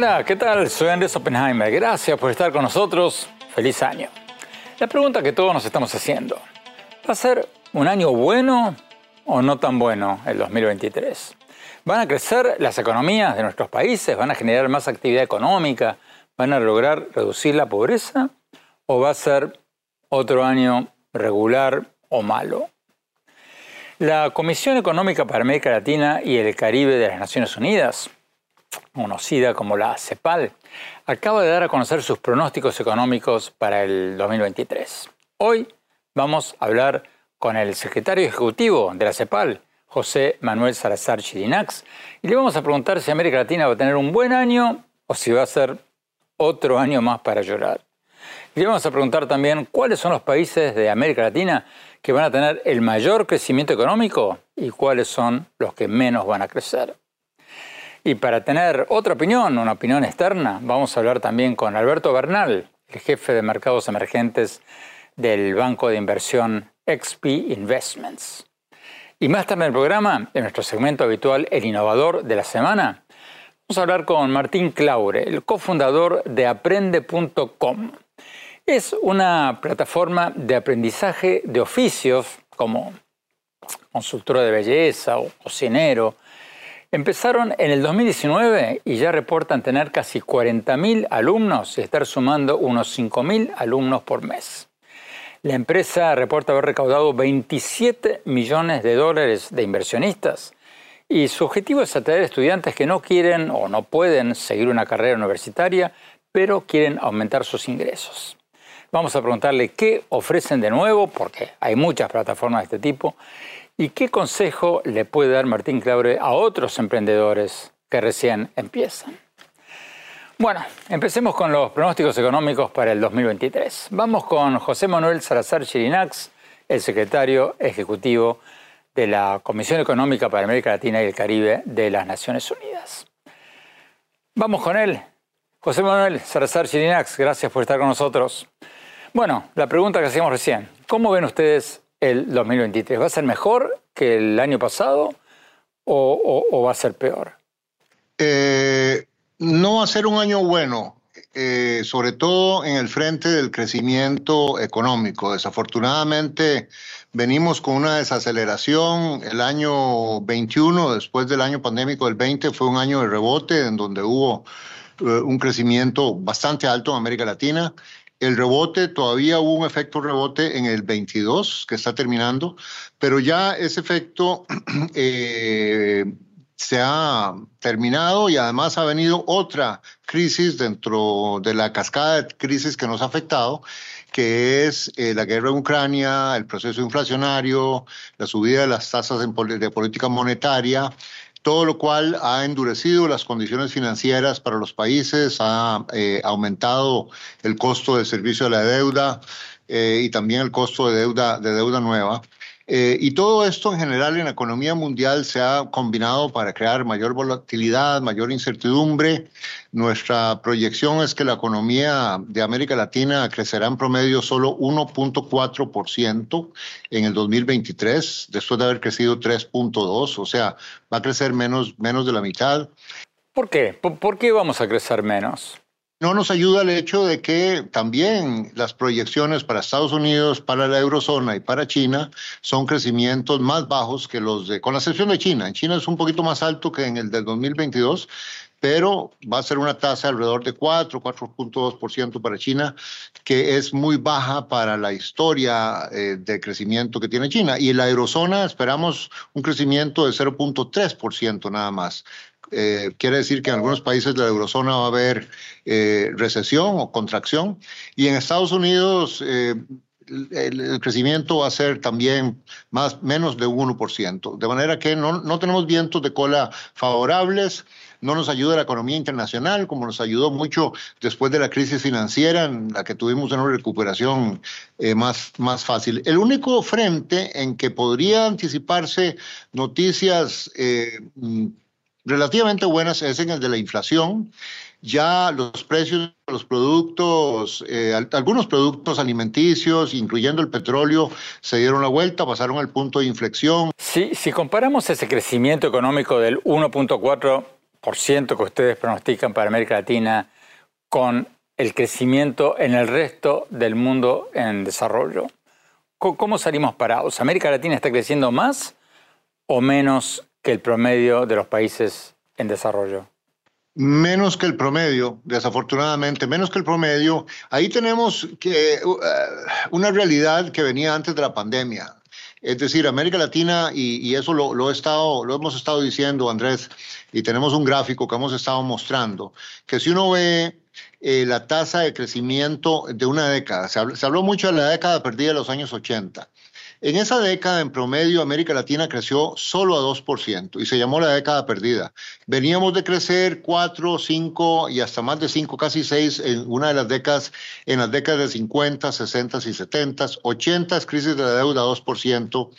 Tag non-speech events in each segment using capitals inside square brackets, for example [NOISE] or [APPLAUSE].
Hola, ¿qué tal? Soy Andrés Oppenheimer. Gracias por estar con nosotros. Feliz año. La pregunta que todos nos estamos haciendo, ¿va a ser un año bueno o no tan bueno el 2023? ¿Van a crecer las economías de nuestros países? ¿Van a generar más actividad económica? ¿Van a lograr reducir la pobreza? ¿O va a ser otro año regular o malo? La Comisión Económica para América Latina y el Caribe de las Naciones Unidas conocida como la CEPAL, acaba de dar a conocer sus pronósticos económicos para el 2023. Hoy vamos a hablar con el secretario ejecutivo de la CEPAL, José Manuel Salazar Chirinax, y le vamos a preguntar si América Latina va a tener un buen año o si va a ser otro año más para llorar. Y le vamos a preguntar también cuáles son los países de América Latina que van a tener el mayor crecimiento económico y cuáles son los que menos van a crecer. Y para tener otra opinión, una opinión externa, vamos a hablar también con Alberto Bernal, el jefe de mercados emergentes del banco de inversión XP Investments. Y más tarde en el programa, en nuestro segmento habitual El Innovador de la Semana, vamos a hablar con Martín Claure, el cofundador de Aprende.com. Es una plataforma de aprendizaje de oficios como consultora de belleza o cocinero, Empezaron en el 2019 y ya reportan tener casi 40.000 alumnos y estar sumando unos 5.000 alumnos por mes. La empresa reporta haber recaudado 27 millones de dólares de inversionistas y su objetivo es atraer estudiantes que no quieren o no pueden seguir una carrera universitaria, pero quieren aumentar sus ingresos. Vamos a preguntarle qué ofrecen de nuevo, porque hay muchas plataformas de este tipo, ¿Y qué consejo le puede dar Martín Claure a otros emprendedores que recién empiezan? Bueno, empecemos con los pronósticos económicos para el 2023. Vamos con José Manuel Salazar Chirinax, el secretario ejecutivo de la Comisión Económica para América Latina y el Caribe de las Naciones Unidas. Vamos con él. José Manuel Salazar Chirinax, gracias por estar con nosotros. Bueno, la pregunta que hacíamos recién, ¿cómo ven ustedes el 2023? ¿Va a ser mejor que el año pasado o, va a ser peor? Eh, no va a ser un año bueno, eh, sobre todo en el frente del crecimiento económico. Desafortunadamente, venimos con una desaceleración. El año 21, después del año pandémico del 20, fue un año de rebote en donde hubo eh, un crecimiento bastante alto en América Latina. El rebote, todavía hubo un efecto rebote en el 22 que está terminando, pero ya ese efecto [CLEARS THROAT] eh, se ha terminado y además ha venido otra crisis dentro de la cascada de crisis que nos ha afectado, que es eh, la guerra en Ucrania, el proceso inflacionario, la subida de las tasas de política monetaria, todo lo cual ha endurecido las condiciones financieras para los países, ha eh, aumentado el costo del servicio de la deuda eh, y también el costo de deuda, de deuda nueva. Eh, y todo esto en general en la economía mundial se ha combinado para crear mayor volatilidad, mayor incertidumbre. Nuestra proyección es que la economía de América Latina crecerá en promedio solo 1.4% en el 2023, después de haber crecido 3.2%, o sea, va a crecer menos, menos de la mitad. ¿Por qué? ¿Por qué vamos a crecer menos? No nos ayuda el hecho de que también las proyecciones para Estados Unidos, para la eurozona y para China son crecimientos más bajos que los de, con la excepción de China. En China es un poquito más alto que en el del 2022, pero va a ser una tasa alrededor de 4, 4.2% para China, que es muy baja para la historia eh, de crecimiento que tiene China. Y en la eurozona esperamos un crecimiento de 0.3% nada más. Eh, quiere decir que en algunos países de la eurozona va a haber eh, recesión o contracción. Y en Estados Unidos eh, el, crecimiento va a ser también más, menos de un 1%. De manera que no, no tenemos vientos de cola favorables no nos ayuda la economía internacional, como nos ayudó mucho después de la crisis financiera, en la que tuvimos una recuperación más, más fácil. El único frente en que podría anticiparse noticias relativamente buenas es en el de la inflación. Ya los precios de los productos, eh, algunos productos alimenticios, incluyendo el petróleo, se dieron la vuelta, pasaron al punto de inflexión. Sí, si comparamos ese crecimiento económico del 1.4% que ustedes pronostican para América Latina con el crecimiento en el resto del mundo en desarrollo, ¿cómo salimos parados? ¿América Latina está creciendo más o menos que el promedio de los países en desarrollo? Menos que el promedio, desafortunadamente, menos que el promedio. Ahí tenemos que, uh, una realidad que venía antes de la pandemia. Es decir, América Latina, y, eso lo, he estado, lo hemos estado diciendo, Andrés, y tenemos un gráfico que hemos estado mostrando, que si uno ve eh, la tasa de crecimiento de una década, se se habló mucho de la década perdida de los años 80, en esa década, en promedio, América Latina creció solo a 2% y se llamó la década perdida. Veníamos de crecer 4, 5 y hasta más de 5, casi 6 en una de las décadas, en las décadas de 50, 60 y 70, 80 crisis de la deuda 2%.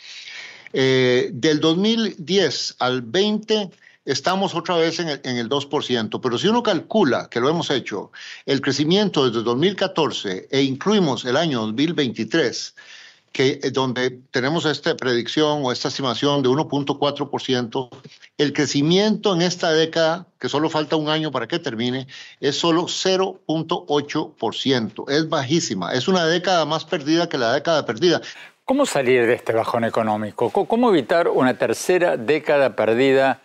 Eh, del 2010 al 20 estamos otra vez en el, en el 2%, pero si uno calcula, que lo hemos hecho, el crecimiento desde 2014 e incluimos el año 2023, que eh, donde tenemos esta predicción o esta estimación de 1.4%, el crecimiento en esta década, que solo falta un año para que termine, es solo 0.8%. Es bajísima. Es una década más perdida que la década perdida. ¿Cómo salir de este bajón económico? ¿Cómo evitar una tercera década perdida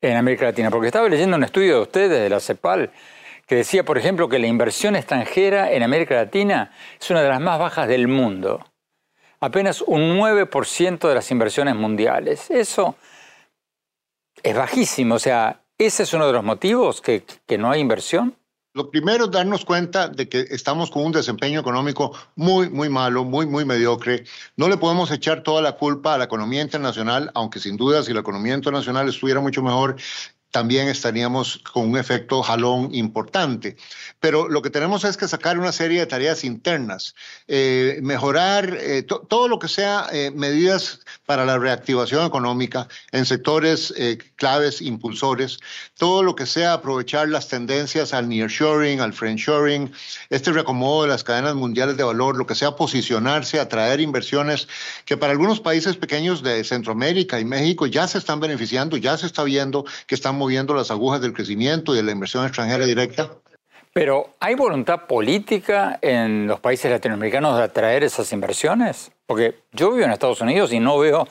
en América Latina? Porque estaba leyendo un estudio de ustedes, de la CEPAL, que decía, por ejemplo, que la inversión extranjera en América Latina es una de las más bajas del mundo apenas un 9% de las inversiones mundiales. Eso es bajísimo, o sea, ¿ese es uno de los motivos que, que no hay inversión? Lo primero es darnos cuenta de que estamos con un desempeño económico muy, muy malo, muy, muy mediocre. No le podemos echar toda la culpa a la economía internacional, aunque sin duda si la economía internacional estuviera mucho mejor, también estaríamos con un efecto jalón importante. Pero lo que tenemos es que sacar una serie de tareas internas, eh, mejorar eh, todo lo que sea eh, medidas para la reactivación económica en sectores claves, impulsores, todo lo que sea aprovechar las tendencias al nearshoring, al friendshoring, este reacomodo de las cadenas mundiales de valor, lo que sea posicionarse, atraer inversiones que para algunos países pequeños de Centroamérica y México ya se están beneficiando, ya se está viendo que están moviendo las agujas del crecimiento y de la inversión extranjera directa. Pero ¿hay voluntad política en los países latinoamericanos de atraer esas inversiones? Porque yo vivo en Estados Unidos y no veo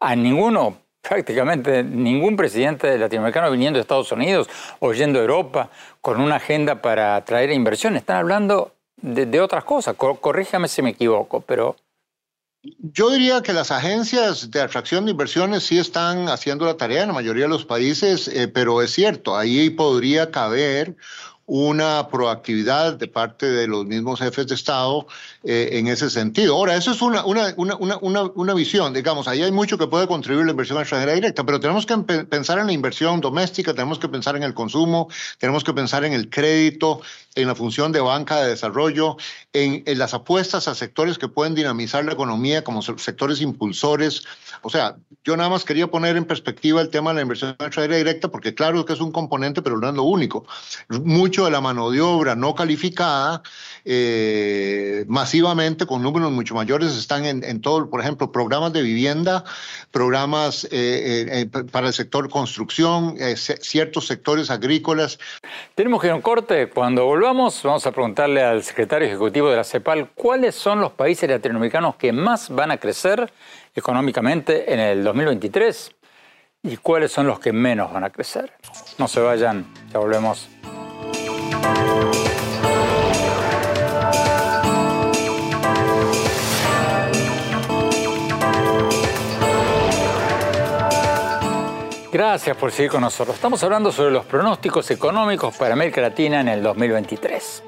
a ninguno, prácticamente ningún presidente latinoamericano viniendo de Estados Unidos o yendo a Europa con una agenda para atraer inversiones. Están hablando de, otras cosas. Corríjame si me equivoco, pero yo diría que las agencias de atracción de inversiones sí están haciendo la tarea en la mayoría de los países, eh, pero es cierto, ahí podría caber una proactividad de parte de los mismos jefes de Estado eh, en ese sentido. Ahora, eso es una, una, una, una, visión, digamos, ahí hay mucho que puede contribuir la inversión extranjera directa, pero tenemos que pensar en la inversión doméstica, tenemos que pensar en el consumo, tenemos que pensar en el crédito, en la función de banca de desarrollo, en, en las apuestas a sectores que pueden dinamizar la economía como sectores impulsores. O sea, yo nada más quería poner en perspectiva el tema de la inversión extranjera directa, porque claro que es un componente, pero no es lo único. Mucho de la mano de obra no calificada eh, masivamente con números mucho mayores. Están en, todo, por ejemplo, programas de vivienda, programas eh, eh, para el sector construcción, ciertos sectores agrícolas. Tenemos que ir a un corte. Cuando volvamos, vamos a preguntarle al secretario ejecutivo de la CEPAL cuáles son los países latinoamericanos que más van a crecer económicamente en el 2023 y cuáles son los que menos van a crecer. No se vayan, ya volvemos. Gracias por seguir con nosotros. Estamos hablando sobre los pronósticos económicos para América Latina en el 2023.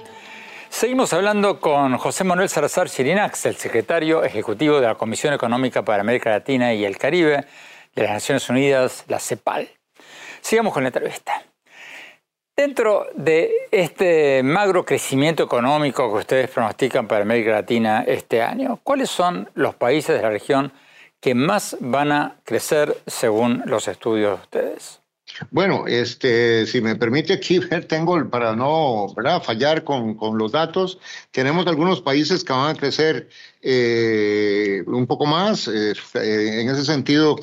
Seguimos hablando con José Manuel Salazar Chirinax, el secretario ejecutivo de la Comisión Económica para América Latina y el Caribe de las Naciones Unidas, la CEPAL. Sigamos con la entrevista. Dentro de este magro crecimiento económico que ustedes pronostican para América Latina este año, ¿cuáles son los países de la región que más van a crecer según los estudios de ustedes? Bueno, este, si me permite aquí tengo para no fallar con, los datos, tenemos algunos países que van a crecer eh, un poco más. Eh, en ese sentido,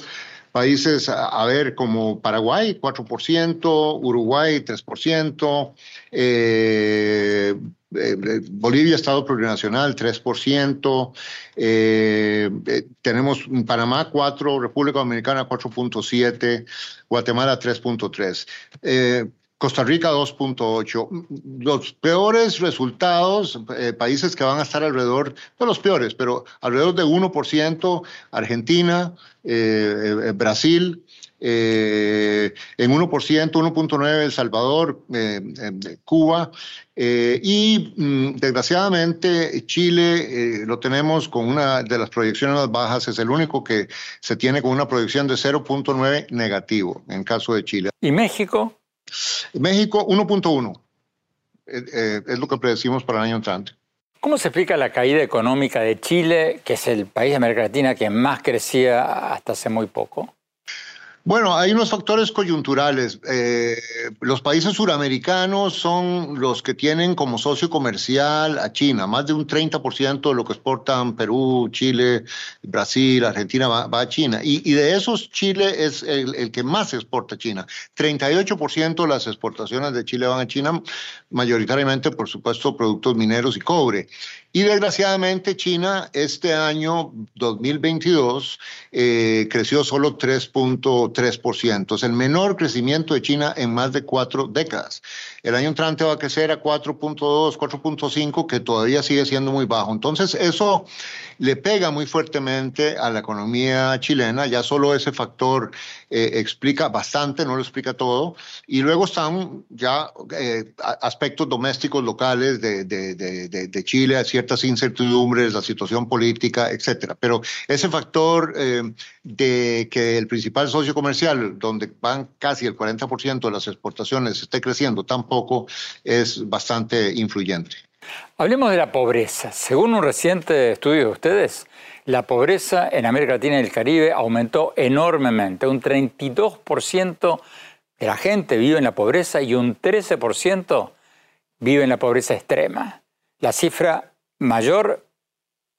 países, a, ver, como Paraguay, 4%, Uruguay, 3%, eh, eh, Bolivia, Estado Plurinacional, 3%, eh, tenemos Panamá, 4%, República Dominicana, 4.7%, Guatemala, 3.3%. Costa Rica 2.8. Los peores resultados, eh, países que van a estar alrededor, no los peores, pero alrededor de 1%, Argentina, eh, eh, Brasil, en 1%, 1.9% El Salvador, Cuba y mm, desgraciadamente Chile lo tenemos con una de las proyecciones más bajas, es el único que se tiene con una proyección de 0.9 negativo en caso de Chile. ¿Y México? México 1.1 eh, eh, es lo que predecimos para el año entrante. ¿Cómo se explica la caída económica de Chile, que es el país de América Latina que más crecía hasta hace muy poco? Bueno, hay unos factores coyunturales. Eh, los países suramericanos son los que tienen como socio comercial a China. Más de un 30% de lo que exportan Perú, Chile, Brasil, Argentina va, a China. Y, de esos, Chile es el, el, que más exporta a China. 38% de las exportaciones de Chile van a China, mayoritariamente, por supuesto, productos mineros y cobre. Y desgraciadamente China este año 2022 eh, creció solo 3.3%. Es el menor crecimiento de China en más de cuatro décadas. El año entrante va a crecer a 4.2, 4.5, que todavía sigue siendo muy bajo. Entonces eso le pega muy fuertemente a la economía chilena. Ya solo ese factor eh, explica bastante, no lo explica todo. Y luego están ya eh, aspectos domésticos locales de, Chile, ciertas incertidumbres, la situación política, etcétera. Pero ese factor eh, de que el principal socio comercial, donde van casi el 40% de las exportaciones, esté creciendo tampoco, es bastante influyente. Hablemos de la pobreza. Según un reciente estudio de ustedes, la pobreza en América Latina y el Caribe aumentó enormemente. Un 32% de la gente vive en la pobreza y un 13% vive en la pobreza extrema. La cifra mayor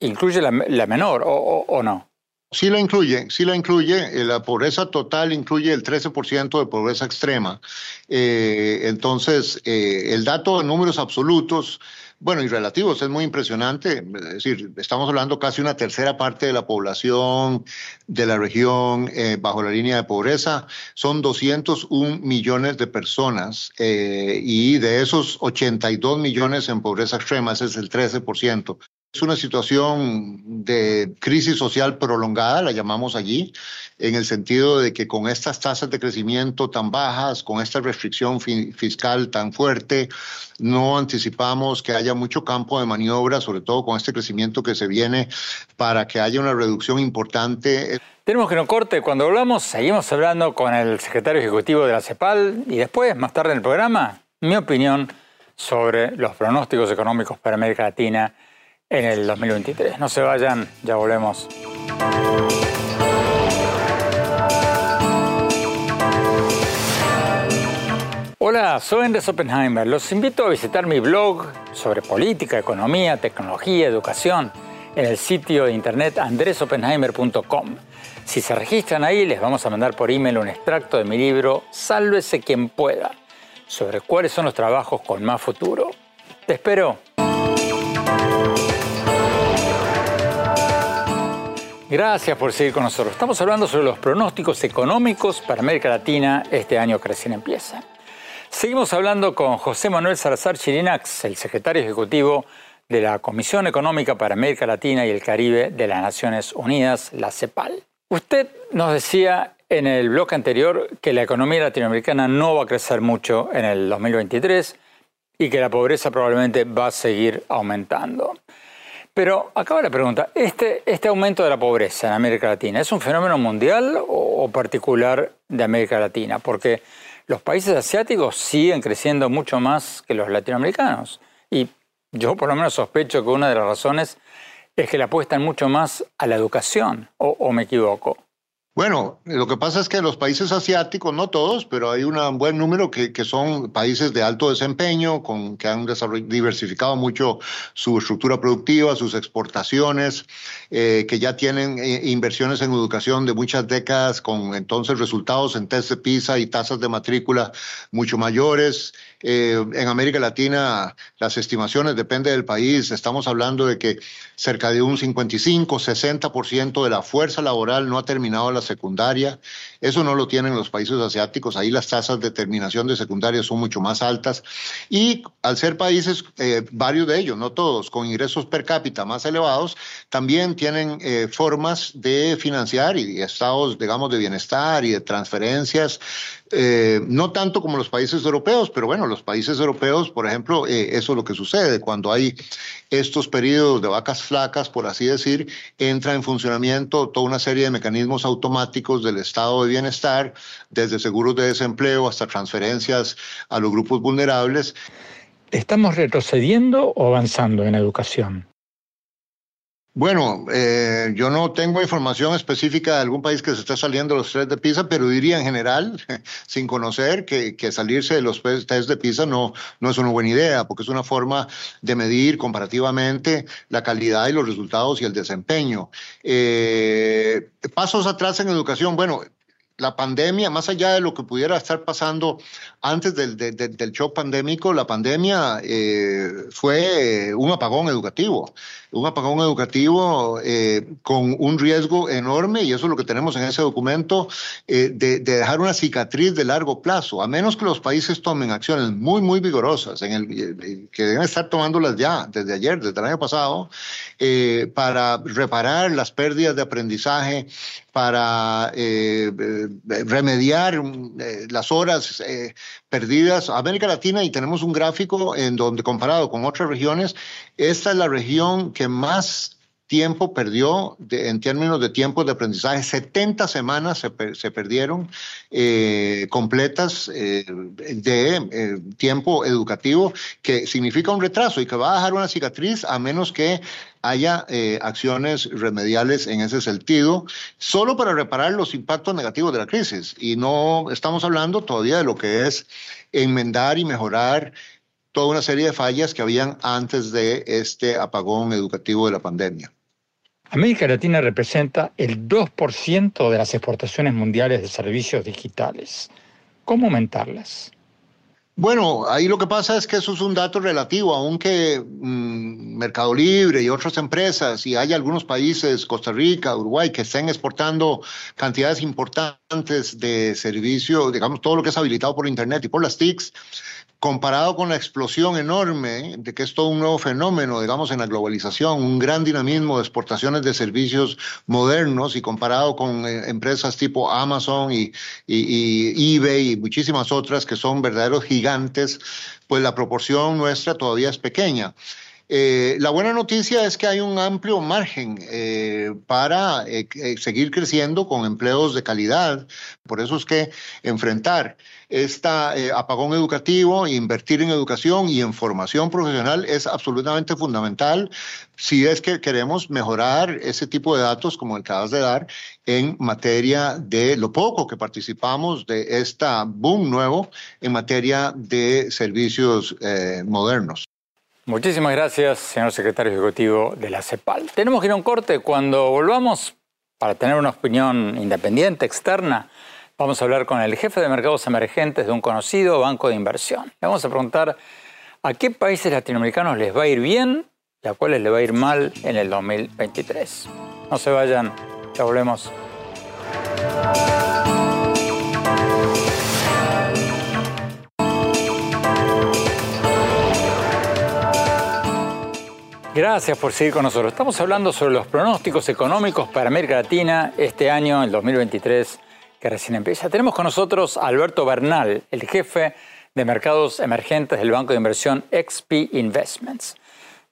incluye la, menor, ¿o, no? Sí la incluye, sí la incluye. La pobreza total incluye el 13% de pobreza extrema. Eh, entonces, eh, el dato de números absolutos bueno, y relativos, es muy impresionante. Es decir, estamos hablando casi una tercera parte de la población de la región eh, bajo la línea de pobreza. Son 201 millones de personas eh, y de esos 82 millones en pobreza extrema, ese es el 13%. Es una situación de crisis social prolongada, la llamamos allí, en el sentido de que con estas tasas de crecimiento tan bajas, con esta restricción fiscal tan fuerte, no anticipamos que haya mucho campo de maniobra, sobre todo con este crecimiento que se viene, para que haya una reducción importante. Tenemos que no corte. Cuando hablamos, seguimos hablando con el secretario ejecutivo de la CEPAL y después, más tarde en el programa, mi opinión sobre los pronósticos económicos para América Latina en el 2023. No se vayan, ya volvemos. Hola, soy Andrés Oppenheimer. Los invito a visitar mi blog sobre política, economía, tecnología, educación en el sitio de internet andresoppenheimer.com. Si se registran ahí, les vamos a mandar por email un extracto de mi libro Sálvese quien pueda, sobre cuáles son los trabajos con más futuro. Te espero. Gracias por seguir con nosotros. Estamos hablando sobre los pronósticos económicos para América Latina este año que empieza. Seguimos hablando con José Manuel Salazar Chirinax, el secretario ejecutivo de la Comisión Económica para América Latina y el Caribe de las Naciones Unidas, la CEPAL. Usted nos decía en el bloque anterior que la economía latinoamericana no va a crecer mucho en el 2023 y que la pobreza probablemente va a seguir aumentando. Pero acaba la pregunta, ¿este, ¿este aumento de la pobreza en América Latina es un fenómeno mundial o, particular de América Latina? Porque los países asiáticos siguen creciendo mucho más que los latinoamericanos. Y yo por lo menos sospecho que una de las razones es que le apuestan mucho más a la educación, o, me equivoco. Bueno, lo que pasa es que los países asiáticos, no todos, pero hay un buen número que, son países de alto desempeño, con, que han diversificado mucho su estructura productiva, sus exportaciones, eh, que ya tienen eh, inversiones en educación de muchas décadas, con entonces resultados en test de PISA y tasas de matrícula mucho mayores. Eh, en América Latina, las estimaciones depende del país. Estamos hablando de que cerca de un 55, 60% de la fuerza laboral no ha terminado la secundaria. Eso no lo tienen los países asiáticos. Ahí las tasas de terminación de secundaria son mucho más altas. Y al ser países, eh, varios de ellos, no todos, con ingresos per cápita más elevados, también tienen eh, formas de financiar y estados, digamos, de bienestar y de transferencias eh, no tanto como los países europeos, pero bueno, los países europeos, por ejemplo, eh, eso es lo que sucede cuando hay estos periodos de vacas flacas, por así decir, entra en funcionamiento toda una serie de mecanismos automáticos del estado de bienestar, desde seguros de desempleo hasta transferencias a los grupos vulnerables. ¿Estamos retrocediendo o avanzando en educación? Bueno, eh, yo no tengo información específica de algún país que se esté saliendo de los test de PISA, pero diría en general, [LAUGHS] sin conocer, que, salirse de los test de PISA no, no es una buena idea, porque es una forma de medir comparativamente la calidad y los resultados y el desempeño. Eh, pasos atrás en educación, bueno, la pandemia, más allá de lo que pudiera estar pasando antes del, shock pandémico, la pandemia eh, fue un apagón educativo, un apagón educativo eh, con un riesgo enorme, y eso es lo que tenemos en ese documento, eh, de, dejar una cicatriz de largo plazo, a menos que los países tomen acciones muy, muy vigorosas, en el, que deben estar tomándolas ya, desde ayer, desde el año pasado, para reparar las pérdidas de aprendizaje, para remediar eh, las horas eh, perdidas. América Latina, y tenemos un gráfico en donde comparado con otras regiones, esta es la región que más tiempo perdió en términos de tiempo de aprendizaje. 70 semanas se, perdieron eh, completas de tiempo educativo, que significa un retraso y que va a dejar una cicatriz a menos que haya eh, acciones remediales en ese sentido, solo para reparar los impactos negativos de la crisis. Y no estamos hablando todavía de lo que es enmendar y mejorar toda una serie de fallas que habían antes de este apagón educativo de la pandemia. América Latina representa el 2% de las exportaciones mundiales de servicios digitales. ¿Cómo aumentarlas? Bueno, ahí lo que pasa es que eso es un dato relativo, aunque mm, Mercado Libre y otras empresas, y hay algunos países, Costa Rica, Uruguay, que estén exportando cantidades importantes de servicio, digamos, todo lo que es habilitado por Internet y por las TICs, comparado con la explosión enorme de que es todo un nuevo fenómeno, digamos, en la globalización, un gran dinamismo de exportaciones de servicios modernos y comparado con eh, empresas tipo Amazon y, y, eBay y muchísimas otras que son verdaderos gigantes, pues la proporción nuestra todavía es pequeña. Eh, la buena noticia es que hay un amplio margen eh, para seguir creciendo con empleos de calidad. Por eso es que enfrentar este apagón educativo, invertir en educación y en formación profesional es absolutamente fundamental si es que queremos mejorar ese tipo de datos como acabas de dar en materia de lo poco que participamos de esta boom nuevo en materia de servicios modernos. Muchísimas gracias, señor secretario ejecutivo de la CEPAL. Tenemos que ir a un corte. Cuando volvamos, para tener una opinión independiente, externa, vamos a hablar con el jefe de mercados emergentes de un conocido banco de inversión. Le vamos a preguntar a qué países latinoamericanos les va a ir bien y a cuáles les va a ir mal en el 2023. No se vayan, ya volvemos. Gracias por seguir con nosotros. Estamos hablando sobre los pronósticos económicos para América Latina este año, el 2023, recién empieza. Tenemos con nosotros a Alberto Bernal, el jefe de mercados emergentes del banco de inversión XP Investments.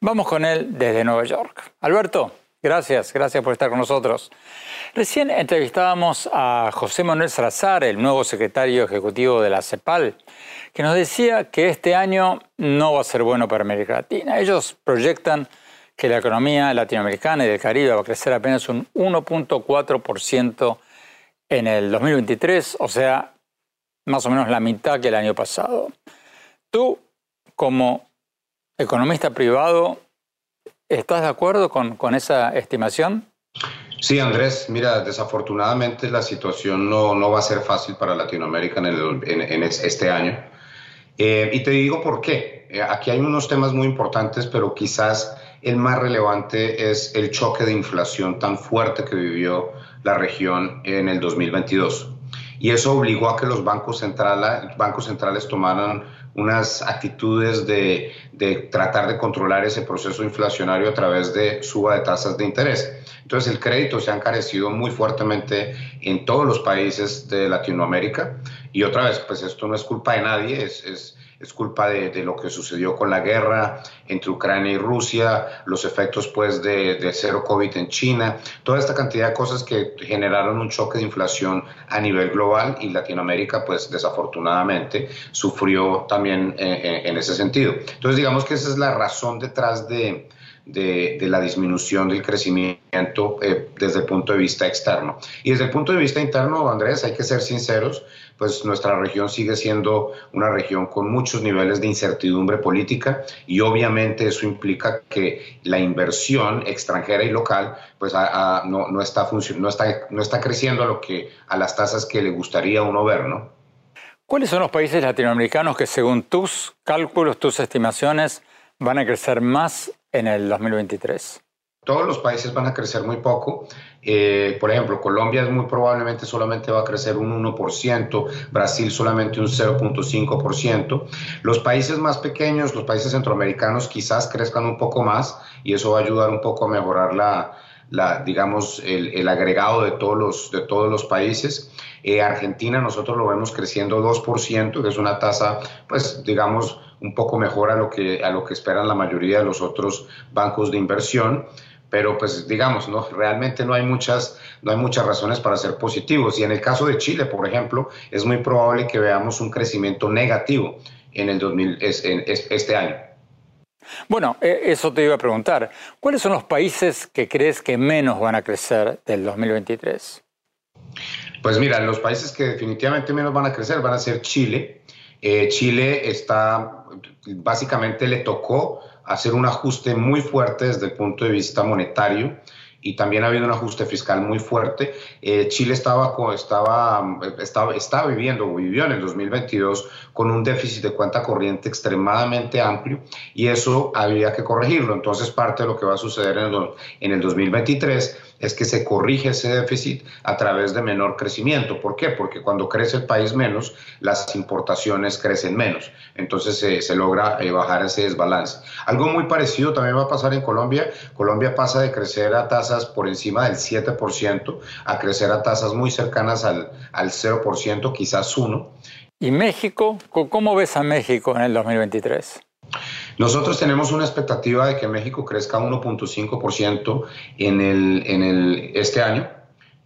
Vamos con él desde Nueva York. Alberto, gracias, gracias por estar con nosotros. Recién entrevistábamos a José Manuel Salazar, el nuevo secretario ejecutivo de la CEPAL, que nos decía que este año no va a ser bueno para América Latina. Ellos proyectan que la economía latinoamericana y del Caribe va a crecer apenas un 1.4% en el 2023, o sea, más o menos la mitad que el año pasado. Tú, como economista privado, ¿estás de acuerdo con, esa estimación? Sí, Andrés, mira, desafortunadamente la situación no, va a ser fácil para Latinoamérica en este año. Eh, y te digo por qué. Eh, aquí hay unos temas muy importantes, pero quizás el más relevante es el choque de inflación tan fuerte que vivió la región en el 2022. Y eso obligó a que los bancos, bancos centrales tomaran unas actitudes de, de, tratar de controlar ese proceso inflacionario a través de suba de tasas de interés. Entonces el crédito se ha encarecido muy fuertemente en todos los países de Latinoamérica y otra vez, pues esto no es culpa de nadie, es, es, es culpa de, lo que sucedió con la guerra entre Ucrania y Rusia, los efectos pues de, de, cero COVID en China, toda esta cantidad de cosas que generaron un choque de inflación a nivel global y Latinoamérica pues desafortunadamente sufrió también eh, eh, en ese sentido. Entonces digamos que esa es la razón detrás de, de, la disminución del crecimiento eh, desde el punto de vista externo. Y desde el punto de vista interno, Andrés, hay que ser sinceros, pues nuestra región sigue siendo una región con muchos niveles de incertidumbre política y obviamente eso implica que la inversión extranjera y local pues no, no, está no, está, no está creciendo a, lo que, a las tasas que le gustaría uno ver, ¿no? ¿Cuáles son los países latinoamericanos que según tus cálculos, tus estimaciones, van a crecer más en el 2023? Todos los países van a crecer muy poco. Eh, por ejemplo, Colombia es muy probablemente solamente va a crecer un 1%, Brasil solamente un 0.5%. Los países más pequeños, los países centroamericanos, quizás crezcan un poco más y eso va a ayudar un poco a mejorar la, digamos, el, agregado de todos los, de todos los países. Eh, Argentina nosotros lo vemos creciendo 2%, que es una tasa, pues, digamos, un poco mejor a lo que, a lo que esperan la mayoría de los otros bancos de inversión pero pues digamos, no, realmente no hay, muchas, no hay muchas razones para ser positivos. Y en el caso de Chile, por ejemplo, es muy probable que veamos un crecimiento negativo en el 2000, en este año. Bueno, e, eso te iba a preguntar. ¿Cuáles son los países que crees que menos van a crecer del 2023? Pues mira, los países que definitivamente menos van a crecer van a ser Chile, eh, Chile está, básicamente le tocó hacer un ajuste muy fuerte desde el punto de vista monetario y también ha habido un ajuste fiscal muy fuerte. Eh, Chile estaba, estaba, estaba, estaba viviendo, vivió en el 2022 con un déficit de cuenta corriente extremadamente amplio y eso había que corregirlo. Entonces parte de lo que va a suceder en el, en el 2023 es que se corrige ese déficit a través de menor crecimiento. ¿Por qué? Porque cuando crece el país menos, las importaciones crecen menos. Entonces se logra eh, bajar ese desbalance. Algo muy parecido también va a pasar en Colombia. Colombia pasa de crecer a tasas por encima del 7% a crecer a tasas muy cercanas al, al 0%, quizás 1%. ¿Y México? ¿Cómo ves a México en el 2023? Nosotros tenemos una expectativa de que México crezca 1.5% en, el, en el, este año.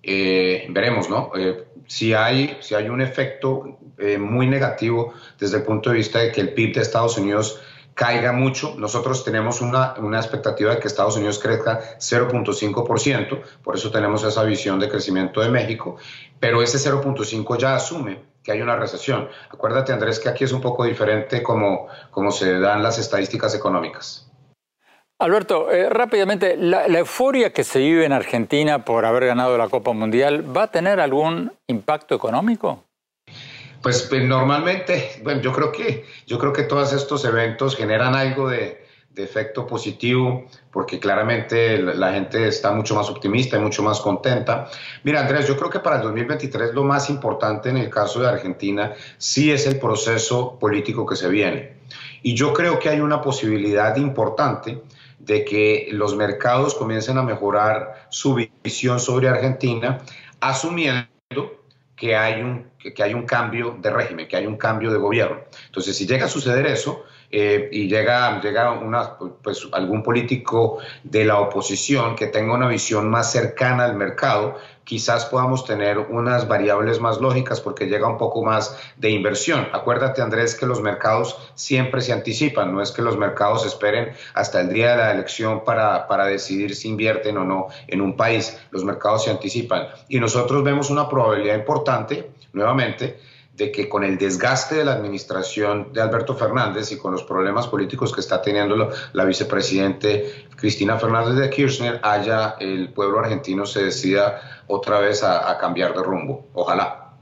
Eh, veremos, ¿no? Eh, si, hay, si hay un efecto eh, muy negativo desde el punto de vista de que el PIB de Estados Unidos caiga mucho. Nosotros tenemos una, una, expectativa de que Estados Unidos crezca 0.5%, por eso tenemos esa visión de crecimiento de México, pero ese 0.5 ya asume que hay una recesión. Acuérdate, Andrés, que aquí es un poco diferente como, como se dan las estadísticas económicas. Alberto, eh, rápidamente, la, euforia que se vive en Argentina por haber ganado la Copa Mundial, ¿va a tener algún impacto económico? Pues, pues normalmente, bueno, yo creo que yo creo que todos estos eventos generan algo de, de efecto positivo, porque claramente la gente está mucho más optimista y mucho más contenta. Mira, Andrés, yo creo que para el 2023 lo más importante en el caso de Argentina sí es el proceso político que se viene. Y yo creo que hay una posibilidad importante de que los mercados comiencen a mejorar su visión sobre Argentina, asumiendo que hay un, que hay un cambio de régimen, que hay un cambio de gobierno. Entonces, si llega a suceder eso, eh, y llega, llega una, pues, algún político de la oposición que tenga una visión más cercana al mercado, quizás podamos tener unas variables más lógicas porque llega un poco más de inversión. Acuérdate, Andrés, que los mercados siempre se anticipan, no es que los mercados esperen hasta el día de la elección para, para decidir si invierten o no en un país. Los mercados se anticipan. Y nosotros vemos una probabilidad importante, nuevamente, de que con el desgaste de la administración de Alberto Fernández y con los problemas políticos que está teniendo la vicepresidente Cristina Fernández de Kirchner, haya el pueblo argentino se decida otra vez a, cambiar de rumbo. Ojalá.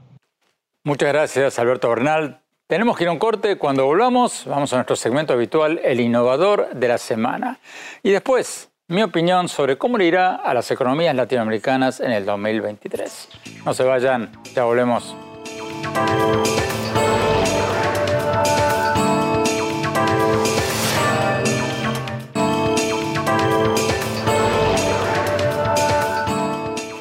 Muchas gracias, Alberto Bernal. Tenemos que ir a un corte. Cuando volvamos, vamos a nuestro segmento habitual, el innovador de la semana. Y después, mi opinión sobre cómo le irá a las economías latinoamericanas en el 2023. No se vayan, ya volvemos.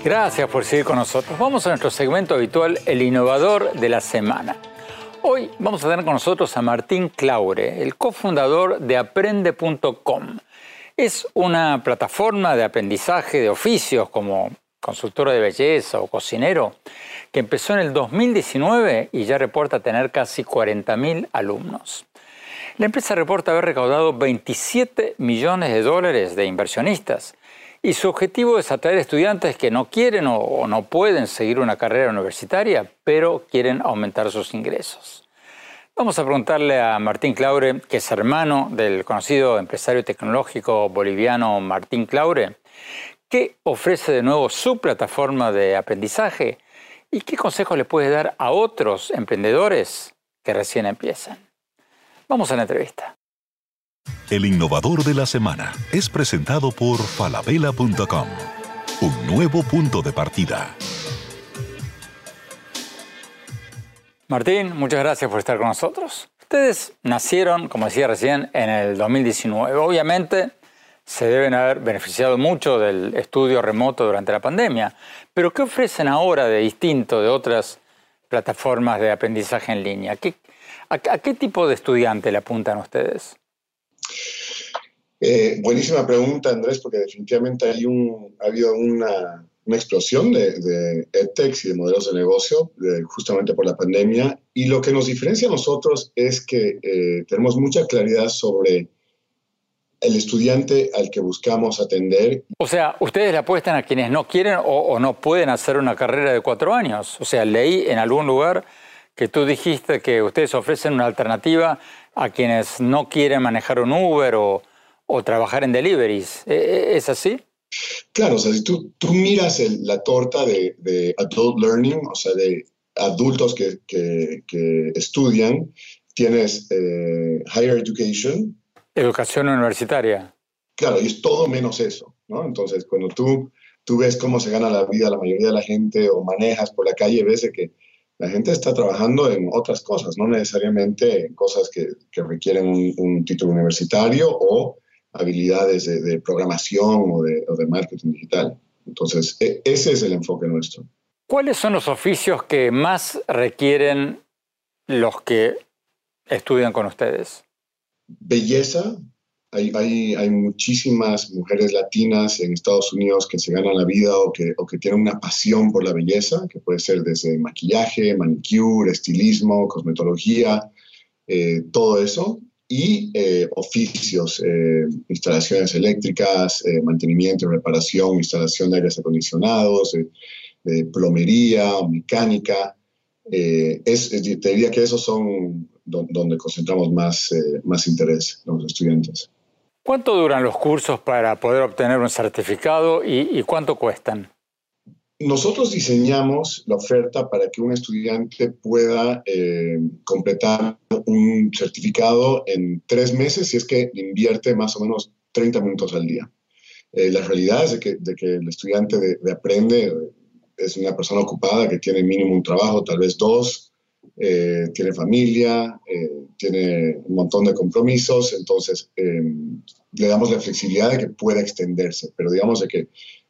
Gracias por seguir con nosotros. Vamos a nuestro segmento habitual, el innovador de la semana. Hoy vamos a tener con nosotros a Martín Claure, el cofundador de aprende.com. Es una plataforma de aprendizaje de oficios como consultora de belleza o cocinero que empezó en el 2019 y ya reporta tener casi 40.000 alumnos. La empresa reporta haber recaudado 27 millones de dólares de inversionistas y su objetivo es atraer estudiantes que no quieren o no pueden seguir una carrera universitaria, pero quieren aumentar sus ingresos. Vamos a preguntarle a Martín Claure, que es hermano del conocido empresario tecnológico boliviano Martín Claure, qué ofrece de nuevo su plataforma de aprendizaje ¿Y qué consejo le puede dar a otros emprendedores que recién empiezan? Vamos a la entrevista. El innovador de la semana es presentado por falabella.com, un nuevo punto de partida. Martín, muchas gracias por estar con nosotros. Ustedes nacieron, como decía recién, en el 2019. Obviamente, se deben haber beneficiado mucho del estudio remoto durante la pandemia. Pero ¿qué ofrecen ahora de distinto de otras plataformas de aprendizaje en línea? a, qué tipo de estudiante le apuntan ustedes? Eh, buenísima pregunta, Andrés, porque definitivamente hay un, ha habido una, explosión de, de EdTechs y de modelos de negocio justamente por la pandemia. Y lo que nos diferencia a nosotros es que eh, tenemos mucha claridad sobre el estudiante al que buscamos atender. O sea, ustedes le apuestan a quienes no quieren o, no pueden hacer una carrera de cuatro años. O sea, leí en algún lugar que tú dijiste que ustedes ofrecen una alternativa a quienes no quieren manejar un Uber o, trabajar en deliveries. ¿E, e, ¿Es así? Claro, o sea, si tú, tú miras la torta de, adult learning, o sea, de adultos que, estudian, tienes eh, higher education, Educación universitaria. Claro, y es todo menos eso, ¿no? Entonces, cuando tú, tú ves cómo se gana la vida la mayoría de la gente o manejas por la calle, ves de que la gente está trabajando en otras cosas, no necesariamente en cosas que, que requieren un, título universitario o habilidades de, programación o de, o de, marketing digital. Entonces, e, ese es el enfoque nuestro. ¿Cuáles son los oficios que más requieren los que estudian con ustedes? Belleza, hay, hay, hay, muchísimas mujeres latinas en Estados Unidos que se ganan la vida o que, o que tienen una pasión por la belleza, que puede ser desde maquillaje, manicure, estilismo, cosmetología, eh, todo eso, y eh, oficios, eh, instalaciones eléctricas, mantenimiento y reparación, instalación de aires acondicionados, plomería, mecánica. Es, te diría que esos son donde concentramos más, más interés los estudiantes. ¿Cuánto duran los cursos para poder obtener un certificado y, cuánto cuestan? Nosotros diseñamos la oferta para que un estudiante pueda eh, completar un certificado en tres meses si es que invierte más o menos 30 minutos al día. Eh, la realidad es de que, el estudiante de, aprende es una persona ocupada que tiene mínimo un trabajo, tal vez dos, eh, tiene familia, tiene un montón de compromisos, entonces le damos la flexibilidad de que pueda extenderse, pero digamos de que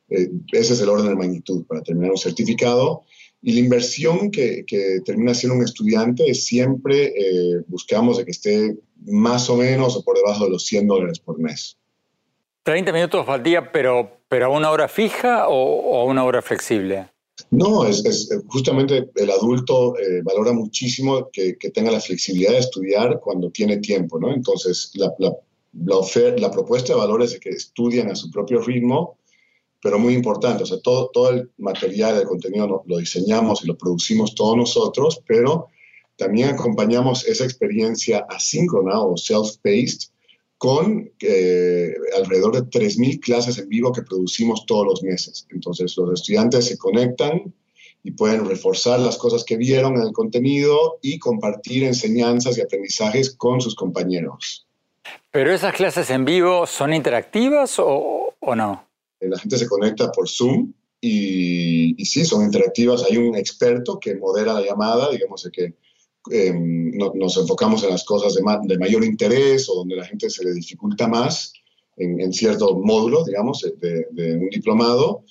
eh, ese es el orden de magnitud para terminar un certificado. Y la inversión que, que termina siendo un estudiante siempre eh, buscamos de que esté más o menos o por debajo de los 100 dólares por mes. 30 minutos al día, pero, pero a una hora fija o, a una hora flexible? No, es, justamente el adulto eh, valora muchísimo que, que, tenga la flexibilidad de estudiar cuando tiene tiempo, ¿no? Entonces, la, la, la, la propuesta de valores es que estudian a su propio ritmo, pero muy importante, o sea, todo, todo el material, el contenido lo, diseñamos y lo producimos todos nosotros, pero también acompañamos esa experiencia asíncrona o self-paced con eh, alrededor de 3.000 clases en vivo que producimos todos los meses. Entonces los estudiantes se conectan y pueden reforzar las cosas que vieron en el contenido y compartir enseñanzas y aprendizajes con sus compañeros. ¿Pero esas clases en vivo son interactivas o, no? Eh, la gente se conecta por Zoom y, sí, son interactivas. Hay un experto que modera la llamada, digamos que em, nos enfocamos en las cosas de, mayor interés o donde la gente se le dificulta más en, cierto módulo, digamos, de un diplomado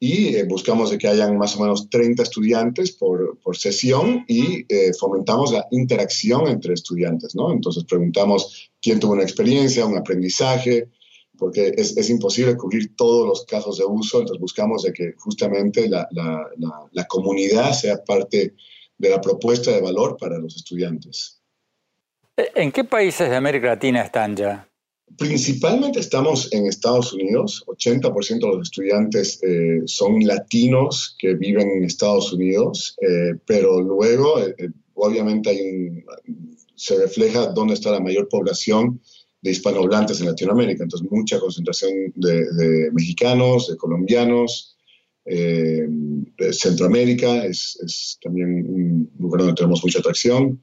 y eh, buscamos de que hayan más o menos 30 estudiantes por, por sesión y eh, fomentamos la interacción entre estudiantes, ¿no? Entonces preguntamos quién tuvo una experiencia, un aprendizaje, porque es, es, imposible cubrir todos los casos de uso, entonces buscamos de que justamente la, la, la comunidad sea parte de la propuesta de valor para los estudiantes. ¿En qué países de América Latina están ya? Principalmente estamos en Estados Unidos, 80% de los estudiantes eh, son latinos que viven en Estados Unidos, eh, pero luego eh, obviamente hay se refleja dónde está la mayor población de hispanohablantes en Latinoamérica, entonces mucha concentración de, mexicanos, de colombianos, de Centroamérica es, también un lugar donde tenemos mucha atracción,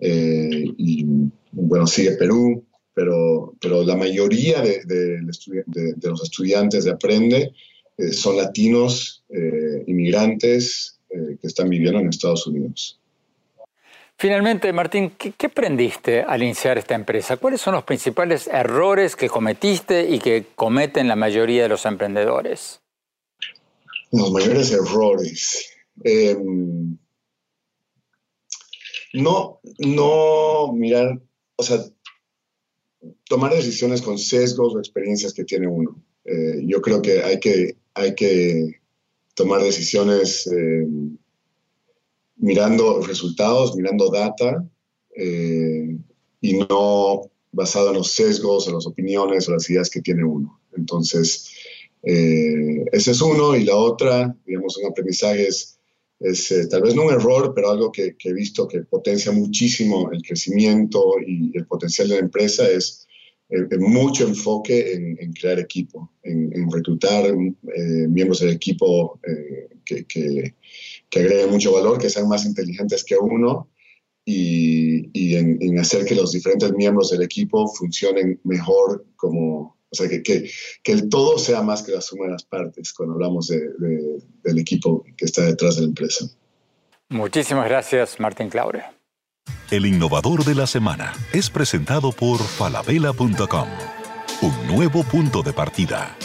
y bueno, sigue Perú, pero, pero la mayoría de, los estudiantes de Aprende eh, son latinos, eh, inmigrantes eh, que están viviendo en Estados Unidos. Finalmente, Martín, ¿qué, ¿qué, aprendiste al iniciar esta empresa? ¿Cuáles son los principales errores que cometiste y que cometen la mayoría de los emprendedores? Los mayores errores. Em, no, no mirar, o sea, tomar decisiones con sesgos o experiencias que tiene uno. Eh, yo creo que hay que, hay que tomar decisiones eh, mirando resultados, mirando data eh, y no basado en los sesgos, en las opiniones o las ideas que tiene uno. Entonces, ese es uno y la otra, digamos, un aprendizaje es, tal vez no un error, pero algo que, he visto que potencia muchísimo el crecimiento y el potencial de la empresa es mucho enfoque en, crear equipo, en, reclutar eh, miembros del equipo eh, que, que, agreguen mucho valor, que sean más inteligentes que uno y en, hacer que los diferentes miembros del equipo funcionen mejor como, o sea, que, que, que, el todo sea más que la suma de las partes cuando hablamos del equipo que está detrás de la empresa. Muchísimas gracias, Martín Claure. El innovador de la semana es presentado por falabella.com, un nuevo punto de partida.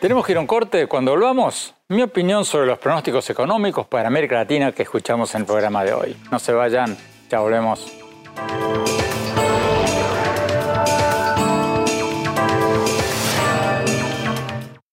Tenemos que ir a un corte. Cuando volvamos, mi opinión sobre los pronósticos económicos para América Latina que escuchamos en el programa de hoy. No se vayan, ya volvemos.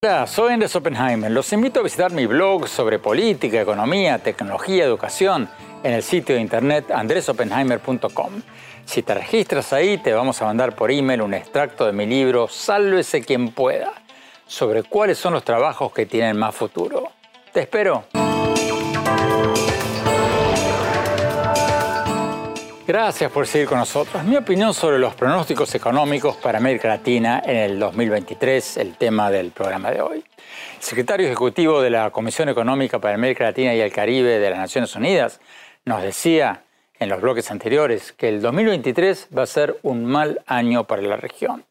Hola, soy Andrés Oppenheimer. Los invito a visitar mi blog sobre política, economía, tecnología, educación en el sitio de internet andresoppenheimer.com. Si te registras ahí, te vamos a mandar por email un extracto de mi libro Sálvese quien pueda, sobre cuáles son los trabajos que tienen más futuro. Te espero. Gracias por seguir con nosotros. Mi opinión sobre los pronósticos económicos para América Latina en el 2023, el tema del programa de hoy. El secretario ejecutivo de la Comisión Económica para América Latina y el Caribe de las Naciones Unidas nos decía en los bloques anteriores que el 2023 va a ser un mal año para la región.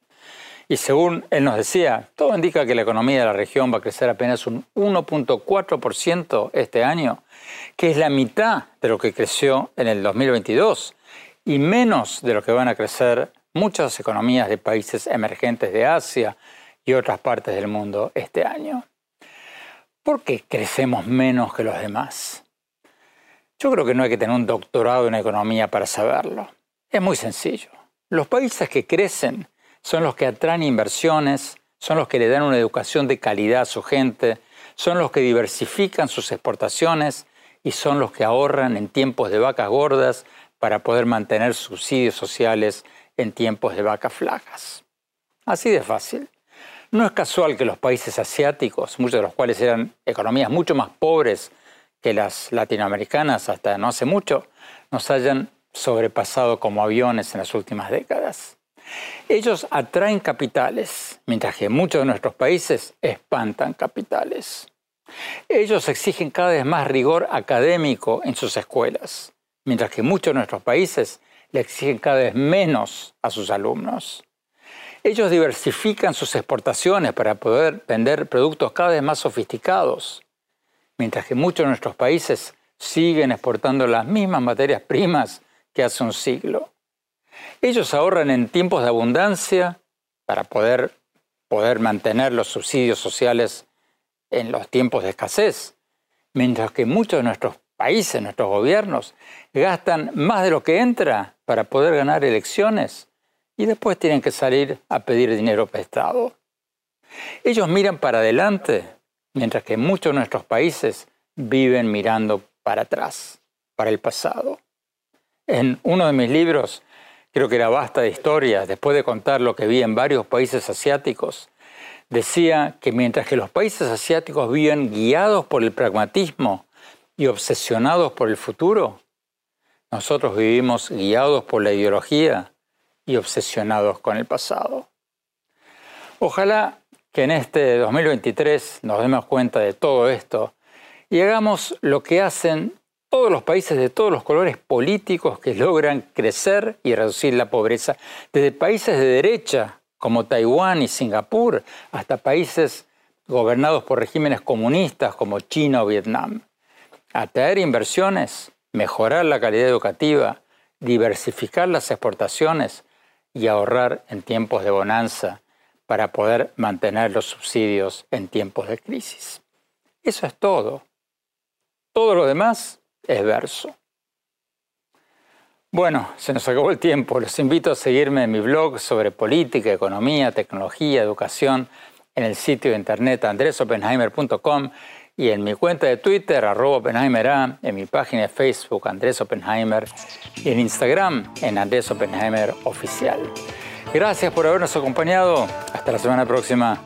Y según él nos decía, todo indica que la economía de la región va a crecer apenas un 1.4% este año, que es la mitad de lo que creció en el 2022 y menos de lo que van a crecer muchas economías de países emergentes de Asia y otras partes del mundo este año. ¿Por qué crecemos menos que los demás? Yo creo que no hay que tener un doctorado en economía para saberlo. Es muy sencillo. Los países que crecen son los que atraen inversiones, son los que le dan una educación de calidad a su gente, son los que diversifican sus exportaciones y son los que ahorran en tiempos de vacas gordas para poder mantener subsidios sociales en tiempos de vacas flacas. Así de fácil. No es casual que los países asiáticos, muchos de los cuales eran economías mucho más pobres que las latinoamericanas hasta no hace mucho, nos hayan sobrepasado como aviones en las últimas décadas. Ellos atraen capitales, mientras que muchos de nuestros países espantan capitales. Ellos exigen cada vez más rigor académico en sus escuelas, mientras que muchos de nuestros países le exigen cada vez menos a sus alumnos. Ellos diversifican sus exportaciones para poder vender productos cada vez más sofisticados, mientras que muchos de nuestros países siguen exportando las mismas materias primas que hace un siglo. Ellos ahorran en tiempos de abundancia para poder, poder mantener los subsidios sociales en los tiempos de escasez, mientras que muchos de nuestros países, nuestros gobiernos, gastan más de lo que entra para poder ganar elecciones y después tienen que salir a pedir dinero prestado. Ellos miran para adelante, mientras que muchos de nuestros países viven mirando para atrás, para el pasado. En uno de mis libros, creo que era Basta de Historias, después de contar lo que vi en varios países asiáticos, decía que mientras que los países asiáticos viven guiados por el pragmatismo y obsesionados por el futuro, nosotros vivimos guiados por la ideología y obsesionados con el pasado. Ojalá que en este 2023 nos demos cuenta de todo esto y hagamos lo que hacen todos los países de todos los colores políticos que logran crecer y reducir la pobreza, desde países de derecha como Taiwán y Singapur hasta países gobernados por regímenes comunistas como China o Vietnam atraer inversiones, mejorar la calidad educativa, diversificar las exportaciones y ahorrar en tiempos de bonanza para poder mantener los subsidios en tiempos de crisis. Eso es todo. Todo lo demás es verso. Bueno, se nos acabó el tiempo. Los invito a seguirme en mi blog sobre política, economía, tecnología, educación en el sitio de internet andresopenheimer.com y en mi cuenta de Twitter, arroba Oppenheimer A, en mi página de Facebook, Andrés Oppenheimer, y en Instagram, en Andrés Oppenheimer Oficial. Gracias por habernos acompañado. Hasta la semana próxima.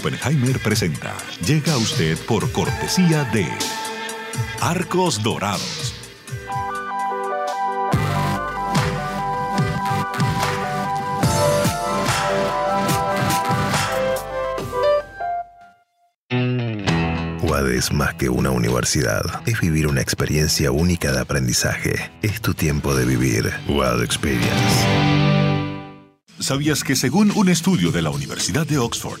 Oppenheimer presenta. Llega a usted por cortesía de Arcos Dorados. es más que una universidad. Es vivir una experiencia única de aprendizaje. Es tu tiempo de vivir. Wild Experience. ¿Sabías que según un estudio de la Universidad de Oxford,